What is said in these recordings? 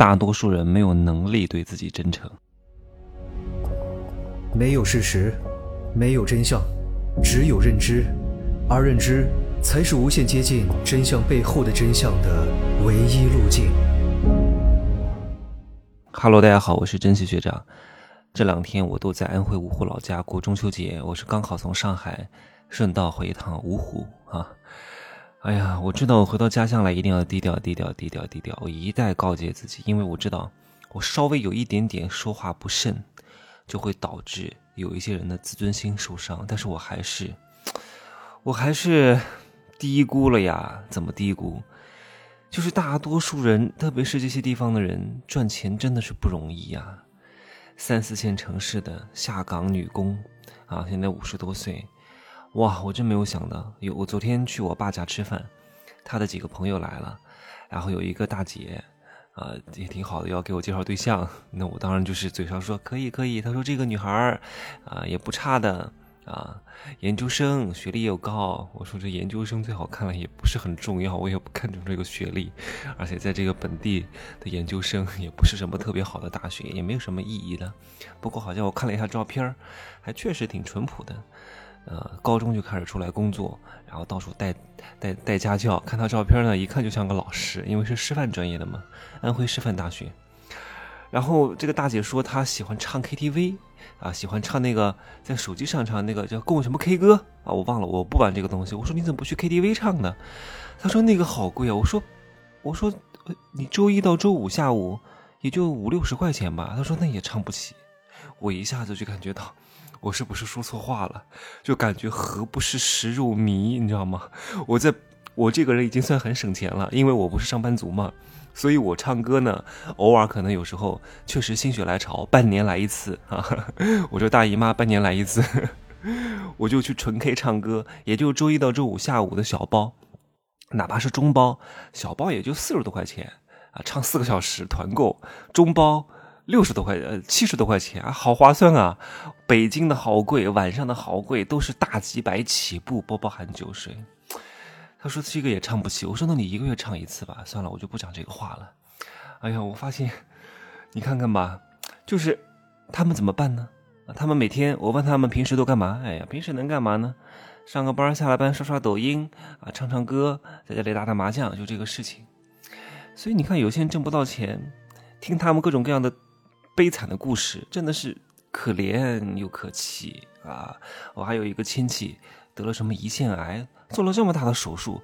大多数人没有能力对自己真诚。没有事实，没有真相，只有认知，而认知才是无限接近真相背后的真相的唯一路径。Hello，大家好，我是珍惜学长。这两天我都在安徽芜湖老家过中秋节，我是刚好从上海顺道回一趟芜湖啊。哎呀，我知道我回到家乡来一定要低调低调低调低调，我一再告诫自己，因为我知道我稍微有一点点说话不慎。就会导致有一些人的自尊心受伤，但是我还是，我还是低估了呀？怎么低估？就是大多数人，特别是这些地方的人，赚钱真的是不容易呀。三四线城市的下岗女工啊，现在五十多岁，哇，我真没有想到。有我昨天去我爸家吃饭，他的几个朋友来了，然后有一个大姐。啊，也挺好的，要给我介绍对象，那我当然就是嘴上说可以可以。他说这个女孩儿啊也不差的啊，研究生学历又高。我说这研究生最好看了也不是很重要，我也不看重这个学历，而且在这个本地的研究生也不是什么特别好的大学，也没有什么意义的。不过好像我看了一下照片，还确实挺淳朴的。呃，高中就开始出来工作，然后到处带带带家教。看他照片呢，一看就像个老师，因为是师范专业的嘛，安徽师范大学。然后这个大姐说她喜欢唱 KTV 啊，喜欢唱那个在手机上唱那个叫共什么 K 歌啊，我忘了，我不玩这个东西。我说你怎么不去 KTV 唱呢？她说那个好贵啊。我说我说你周一到周五下午也就五六十块钱吧。她说那也唱不起。我一下子就感觉到。我是不是说错话了？就感觉何不是食肉糜，你知道吗？我在我这个人已经算很省钱了，因为我不是上班族嘛，所以我唱歌呢，偶尔可能有时候确实心血来潮，半年来一次啊。我这大姨妈半年来一次，我就去纯 K 唱歌，也就周一到周五下午的小包，哪怕是中包，小包也就四十多块钱啊，唱四个小时团购，中包。六十多块呃，七十多块钱啊，好划算啊！北京的好贵，晚上的好贵，都是大几百起步，不包含酒水。他说这个也唱不起，我说那你一个月唱一次吧。算了，我就不讲这个话了。哎呀，我发现，你看看吧，就是他们怎么办呢？他们每天我问他们平时都干嘛？哎呀，平时能干嘛呢？上个班，下了班刷刷抖音啊，唱唱歌，在家里打打麻将，就这个事情。所以你看，有些人挣不到钱，听他们各种各样的。悲惨的故事真的是可怜又可气啊！我还有一个亲戚得了什么胰腺癌，做了这么大的手术，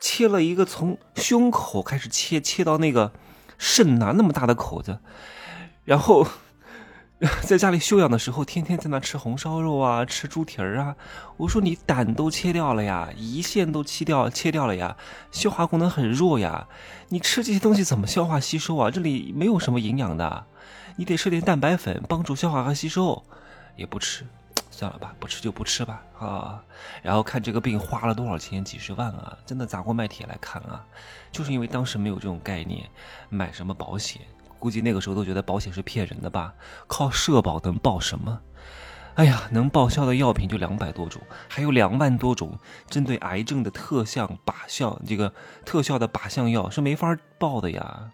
切了一个从胸口开始切，切到那个肾呐那么大的口子，然后。在家里休养的时候，天天在那吃红烧肉啊，吃猪蹄儿啊。我说你胆都切掉了呀，胰腺都切掉切掉了呀，消化功能很弱呀。你吃这些东西怎么消化吸收啊？这里没有什么营养的，你得吃点蛋白粉帮助消化和吸收。也不吃，算了吧，不吃就不吃吧啊。然后看这个病花了多少钱，几十万啊，真的砸锅卖铁来看啊。就是因为当时没有这种概念，买什么保险。估计那个时候都觉得保险是骗人的吧？靠社保能报什么？哎呀，能报销的药品就两百多种，还有两万多种针对癌症的特效靶效，这个特效的靶向药是没法报的呀！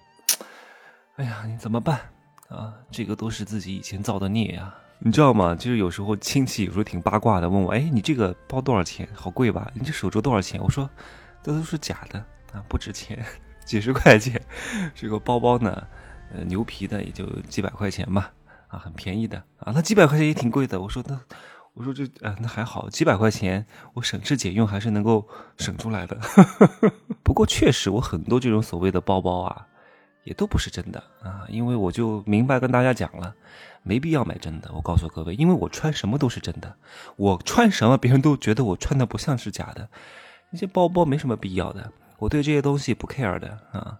哎呀，你怎么办啊？这个都是自己以前造的孽呀！你知道吗？就是有时候亲戚有时候挺八卦的，问我：“哎，你这个包多少钱？好贵吧？你这手镯多少钱？”我说：“这都是假的啊，不值钱，几十块钱。这个包包呢？”呃，牛皮的也就几百块钱吧，啊，很便宜的啊。那几百块钱也挺贵的。我说那，我说这，呃，那还好，几百块钱我省吃俭用还是能够省出来的。不过确实，我很多这种所谓的包包啊，也都不是真的啊。因为我就明白跟大家讲了，没必要买真的。我告诉各位，因为我穿什么都是真的，我穿什么别人都觉得我穿的不像是假的。那些包包没什么必要的，我对这些东西不 care 的啊。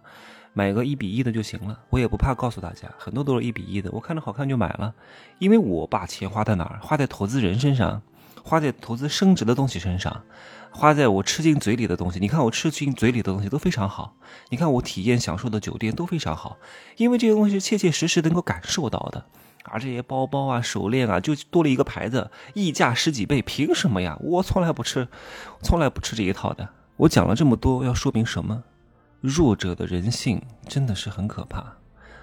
买个一比一的就行了，我也不怕告诉大家，很多都是一比一的，我看着好看就买了，因为我把钱花在哪儿？花在投资人身上，花在投资升值的东西身上，花在我吃进嘴里的东西。你看我吃进嘴里的东西都非常好，你看我体验享受的酒店都非常好，因为这些东西是切切实实能够感受到的。而这些包包啊、手链啊，就多了一个牌子，溢价十几倍，凭什么呀？我从来不吃，从来不吃这一套的。我讲了这么多，要说明什么？弱者的人性真的是很可怕，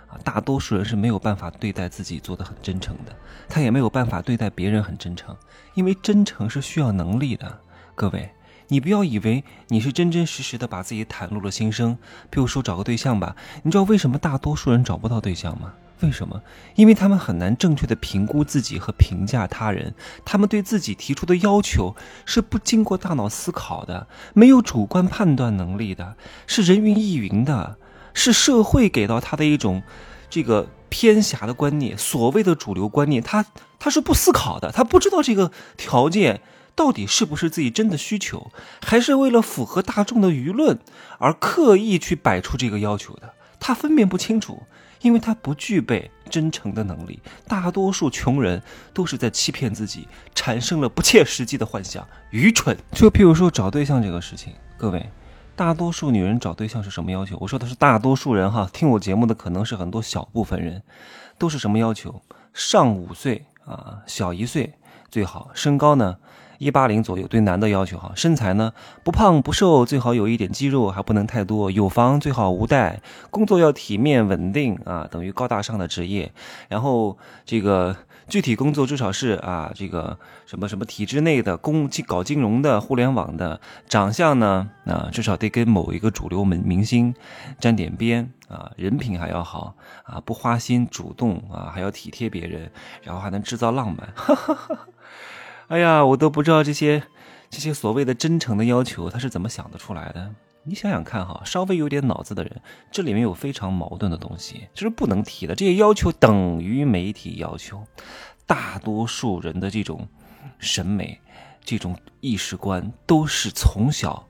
啊，大多数人是没有办法对待自己做的很真诚的，他也没有办法对待别人很真诚，因为真诚是需要能力的。各位，你不要以为你是真真实实的把自己袒露了心声。比如说找个对象吧，你知道为什么大多数人找不到对象吗？为什么？因为他们很难正确的评估自己和评价他人，他们对自己提出的要求是不经过大脑思考的，没有主观判断能力的，是人云亦云的，是社会给到他的一种这个偏狭的观念，所谓的主流观念，他他是不思考的，他不知道这个条件到底是不是自己真的需求，还是为了符合大众的舆论而刻意去摆出这个要求的，他分辨不清楚。因为他不具备真诚的能力，大多数穷人都是在欺骗自己，产生了不切实际的幻想，愚蠢。就譬如说找对象这个事情，各位，大多数女人找对象是什么要求？我说的是大多数人哈，听我节目的可能是很多小部分人，都是什么要求？上五岁啊，小一岁最好，身高呢？一八零左右，对男的要求哈，身材呢不胖不瘦，最好有一点肌肉，还不能太多。有房最好无贷，工作要体面稳定啊，等于高大上的职业。然后这个具体工作至少是啊，这个什么什么体制内的，公搞金融的、互联网的。长相呢啊，至少得跟某一个主流明明星沾点边啊。人品还要好啊，不花心、主动啊，还要体贴别人，然后还能制造浪漫。哈哈哈哈。哎呀，我都不知道这些这些所谓的真诚的要求，他是怎么想得出来的？你想想看哈，稍微有点脑子的人，这里面有非常矛盾的东西，这是不能提的。这些要求等于媒体要求，大多数人的这种审美、这种意识观，都是从小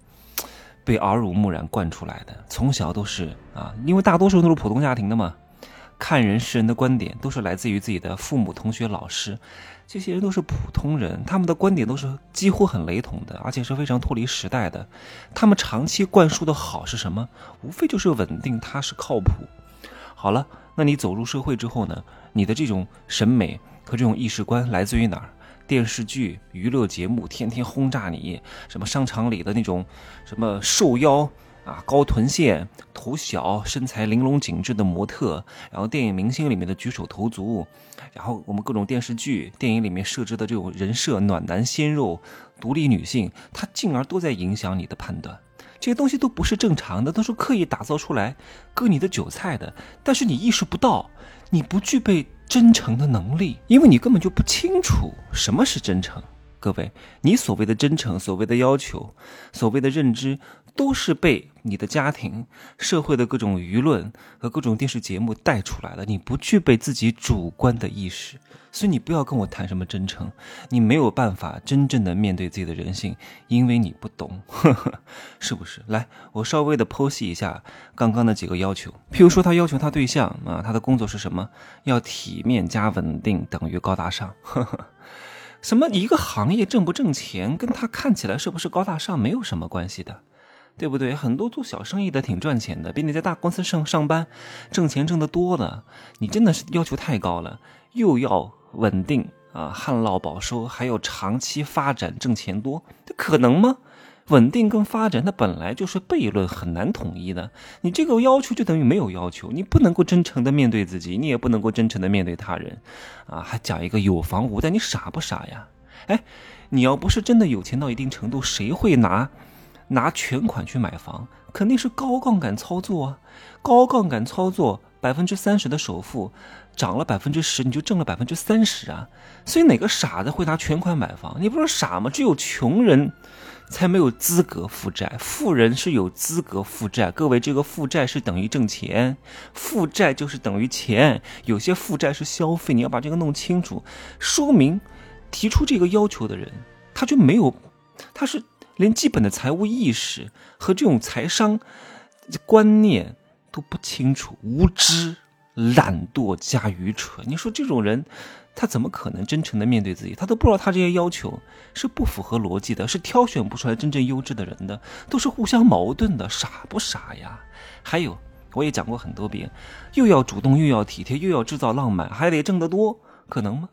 被耳濡目染惯出来的。从小都是啊，因为大多数人都是普通家庭的嘛，看人世人的观点都是来自于自己的父母、同学、老师。这些人都是普通人，他们的观点都是几乎很雷同的，而且是非常脱离时代的。他们长期灌输的好是什么？无非就是稳定、踏实、靠谱。好了，那你走入社会之后呢？你的这种审美和这种意识观来自于哪儿？电视剧、娱乐节目天天轰炸你，什么商场里的那种什么瘦腰。啊，高臀线、头小、身材玲珑紧致的模特，然后电影明星里面的举手投足，然后我们各种电视剧、电影里面设置的这种人设，暖男鲜肉、独立女性，它进而都在影响你的判断。这些东西都不是正常的，都是刻意打造出来割你的韭菜的。但是你意识不到，你不具备真诚的能力，因为你根本就不清楚什么是真诚。各位，你所谓的真诚，所谓的要求，所谓的认知，都是被你的家庭、社会的各种舆论和各种电视节目带出来的。你不具备自己主观的意识，所以你不要跟我谈什么真诚，你没有办法真正的面对自己的人性，因为你不懂，是不是？来，我稍微的剖析一下刚刚的几个要求。譬如说，他要求他对象啊，他的工作是什么？要体面加稳定，等于高大上。什么一个行业挣不挣钱，跟他看起来是不是高大上没有什么关系的，对不对？很多做小生意的挺赚钱的，比你在大公司上上班挣钱挣得多的。你真的是要求太高了，又要稳定啊，旱涝保收，还要长期发展挣钱多，这可能吗？稳定跟发展，它本来就是悖论，很难统一的。你这个要求就等于没有要求，你不能够真诚的面对自己，你也不能够真诚的面对他人，啊，还讲一个有房无贷，你傻不傻呀？哎，你要不是真的有钱到一定程度，谁会拿拿全款去买房？肯定是高杠杆操作啊！高杠杆操作，百分之三十的首付涨了百分之十，你就挣了百分之三十啊！所以哪个傻子会拿全款买房？你不是傻吗？只有穷人。才没有资格负债，富人是有资格负债。各位，这个负债是等于挣钱，负债就是等于钱。有些负债是消费，你要把这个弄清楚。说明提出这个要求的人，他就没有，他是连基本的财务意识和这种财商观念都不清楚，无知、懒惰加愚蠢。你说这种人？他怎么可能真诚的面对自己？他都不知道他这些要求是不符合逻辑的，是挑选不出来真正优质的人的，都是互相矛盾的，傻不傻呀？还有，我也讲过很多遍，又要主动，又要体贴，又要制造浪漫，还得挣得多，可能吗？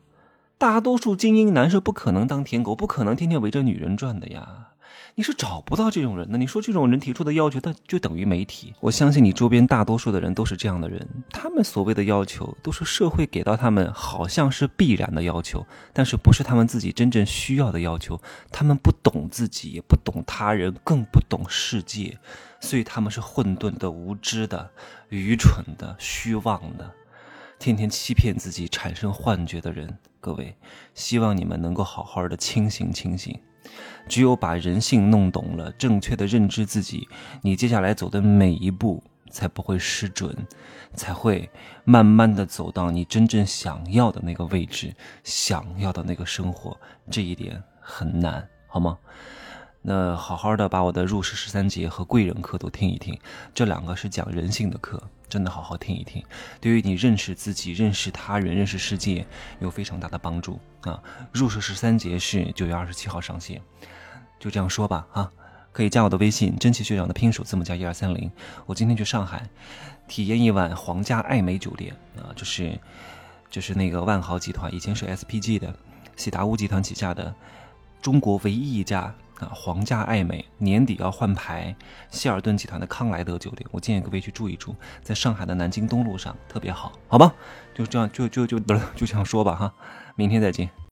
大多数精英男是不可能当舔狗，不可能天天围着女人转的呀。你是找不到这种人的。你说这种人提出的要求，他就等于没提。我相信你周边大多数的人都是这样的人，他们所谓的要求都是社会给到他们，好像是必然的要求，但是不是他们自己真正需要的要求。他们不懂自己，也不懂他人，更不懂世界，所以他们是混沌的、无知的、愚蠢的、虚妄的，天天欺骗自己、产生幻觉的人。各位，希望你们能够好好的清醒清醒。只有把人性弄懂了，正确的认知自己，你接下来走的每一步才不会失准，才会慢慢的走到你真正想要的那个位置，想要的那个生活。这一点很难，好吗？那好好的把我的入世十三节和贵人课都听一听，这两个是讲人性的课，真的好好听一听，对于你认识自己、认识他人、认识世界有非常大的帮助啊！入世十三节是九月二十七号上线，就这样说吧啊，可以加我的微信，真奇学长的拼手字母加一二三零。我今天去上海，体验一晚皇家爱美酒店啊，就是就是那个万豪集团以前是 SPG 的，喜达屋集团旗下的中国唯一一家。皇家爱美年底要换牌，希尔顿集团的康莱德酒店，我建议各位去住一住，在上海的南京东路上，特别好，好吧？就这样，就就就就这样说吧，哈，明天再见。